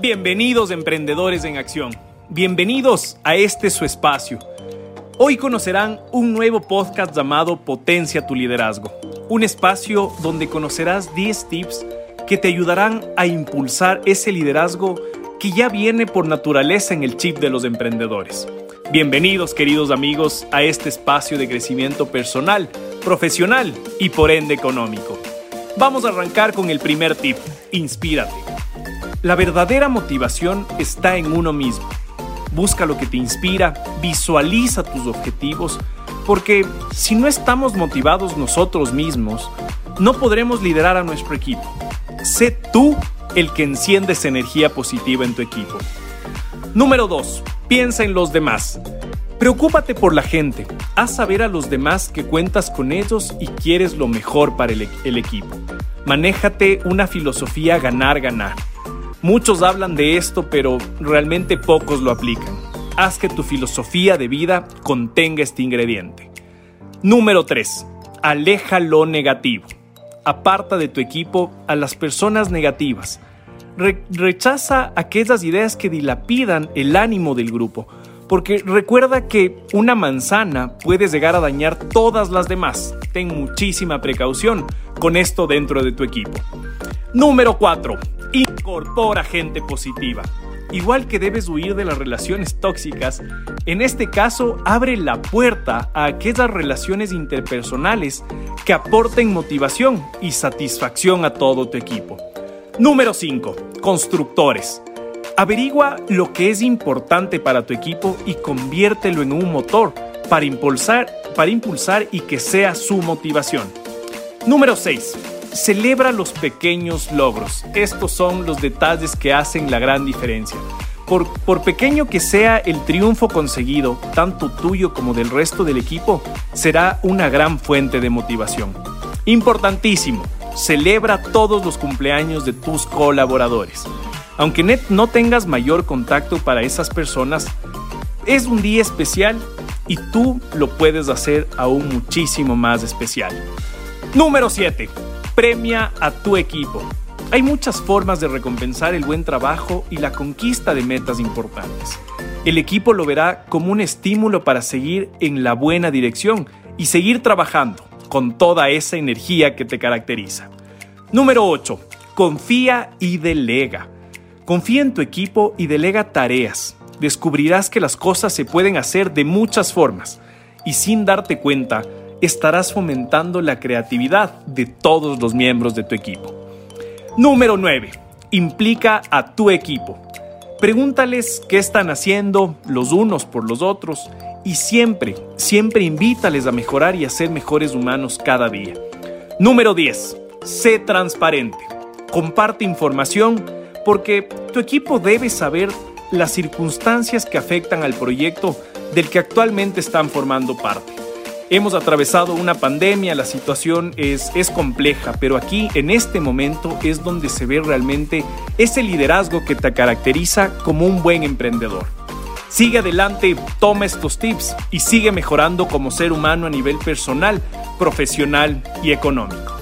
Bienvenidos emprendedores en acción. Bienvenidos a este su espacio. Hoy conocerán un nuevo podcast llamado Potencia tu liderazgo. Un espacio donde conocerás 10 tips que te ayudarán a impulsar ese liderazgo que ya viene por naturaleza en el chip de los emprendedores. Bienvenidos queridos amigos a este espacio de crecimiento personal, profesional y por ende económico. Vamos a arrancar con el primer tip, inspírate. La verdadera motivación está en uno mismo. Busca lo que te inspira, visualiza tus objetivos, porque si no estamos motivados nosotros mismos, no podremos liderar a nuestro equipo. Sé tú el que enciende esa energía positiva en tu equipo. Número 2. Piensa en los demás. Preocúpate por la gente. Haz saber a los demás que cuentas con ellos y quieres lo mejor para el, el equipo. Manéjate una filosofía ganar-ganar. Muchos hablan de esto, pero realmente pocos lo aplican. Haz que tu filosofía de vida contenga este ingrediente. Número 3. Aleja lo negativo. Aparta de tu equipo a las personas negativas. rechaza aquellas ideas que dilapidan el ánimo del grupo, porque recuerda que una manzana puede llegar a dañar todas las demás. Ten muchísima precaución con esto dentro de tu equipo. Número 4. Incorpora gente positiva. Igual que debes huir de las relaciones tóxicas, en este caso abre la puerta a aquellas relaciones interpersonales que aporten motivación y satisfacción a todo tu equipo. Número 5. Constructores. Averigua lo que es importante para tu equipo y conviértelo en un motor para impulsar, para impulsar y que sea su motivación. Número 6 Celebra los pequeños logros. Estos son los detalles que hacen la gran diferencia. Por, pequeño que sea el triunfo conseguido, tanto tuyo como del resto del equipo, será una gran fuente de motivación. Importantísimo, celebra todos los cumpleaños de tus colaboradores. Aunque no tengas mayor contacto para esas personas, es un día especial y tú lo puedes hacer aún muchísimo más especial. Número 7 Premia a tu equipo. Hay muchas formas de recompensar el buen trabajo y la conquista de metas importantes. El equipo lo verá como un estímulo para seguir en la buena dirección y seguir trabajando con toda esa energía que te caracteriza. Número 8. Confía y delega. Confía en tu equipo y delega tareas. Descubrirás que las cosas se pueden hacer de muchas formas y sin darte cuenta, estarás fomentando la creatividad de todos los miembros de tu equipo. Número 9. Implica a tu equipo. Pregúntales qué están haciendo los unos por los otros y siempre, siempre invítales a mejorar y a ser mejores humanos cada día. Número 10. Sé transparente. Comparte información porque tu equipo debe saber las circunstancias que afectan al proyecto del que actualmente están formando parte. Hemos atravesado una pandemia, la situación es, es compleja, pero aquí en este momento es donde se ve realmente ese liderazgo que te caracteriza como un buen emprendedor. Sigue adelante, toma estos tips y sigue mejorando como ser humano a nivel personal, profesional y económico.